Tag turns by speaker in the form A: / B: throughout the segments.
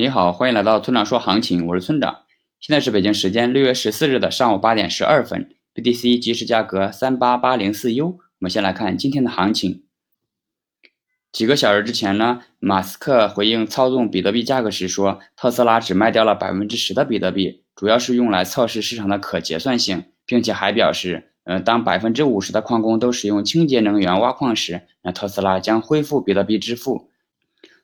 A: 你好，欢迎来到村长说行情，我是村长。现在是北京时间六月十四日的上午八点十二分，BTC 即时价格三八八零四 U。我们先来看今天的行情。几个小时之前呢，马斯克回应操纵比特币价格时说，特斯拉只卖掉了百分之十的比特币，主要是用来测试市场的可结算性，并且还表示，呃，当百分之五十的矿工都使用清洁能源挖矿时，那特斯拉将恢复比特币支付。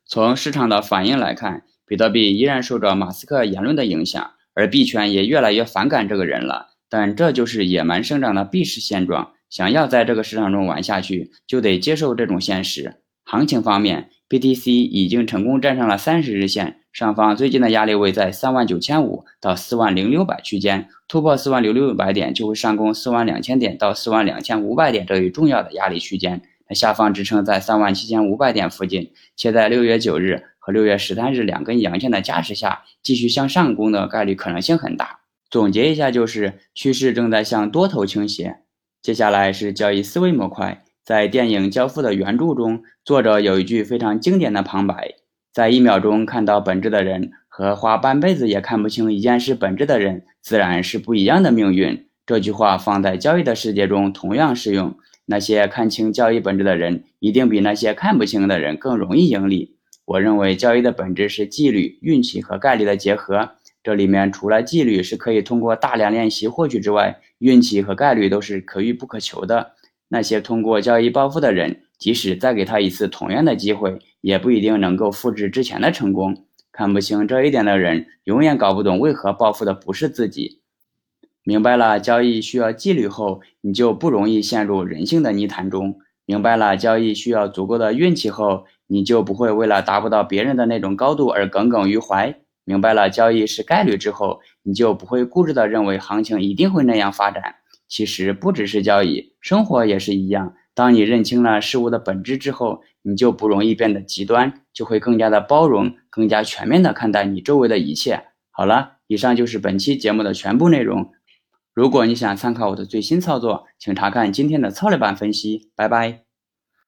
A: 从市场的反应来看。比特币依然受着马斯克言论的影响，而币圈也越来越反感这个人了。但这就是野蛮生长的币市现状。想要在这个市场中玩下去，就得接受这种现实。行情方面，BTC 已经成功站上了三十日线上方，最近的压力位在三万九千五到四万零六百区间，突破四万零六百点就会上攻四万两千点到四万两千五百点这一重要的压力区间。下方支撑在三万七千五百点附近，且在六月九日。和六月十三日两根阳线的加持下，继续向上攻的概率可能性很大。总结一下，就是趋势正在向多头倾斜。接下来是交易思维模块，在电影《交付》的原著中，作者有一句非常经典的旁白：“在一秒钟看到本质的人和花半辈子也看不清一件事本质的人，自然是不一样的命运。”这句话放在交易的世界中同样适用。那些看清交易本质的人，一定比那些看不清的人更容易盈利。我认为交易的本质是纪律、运气和概率的结合。这里面除了纪律是可以通过大量练习获取之外，运气和概率都是可遇不可求的。那些通过交易暴富的人，即使再给他一次同样的机会，也不一定能够复制之前的成功。看不清这一点的人，永远搞不懂为何暴富的不是自己。明白了交易需要纪律后，你就不容易陷入人性的泥潭中。明白了交易需要足够的运气后。你就不会为了达不到别人的那种高度而耿耿于怀。明白了交易是概率之后，你就不会固执的认为行情一定会那样发展。其实不只是交易，生活也是一样。当你认清了事物的本质之后，你就不容易变得极端，就会更加的包容，更加全面的看待你周围的一切。好了，以上就是本期节目的全部内容。如果你想参考我的最新操作，请查看今天的策略版分析。拜拜。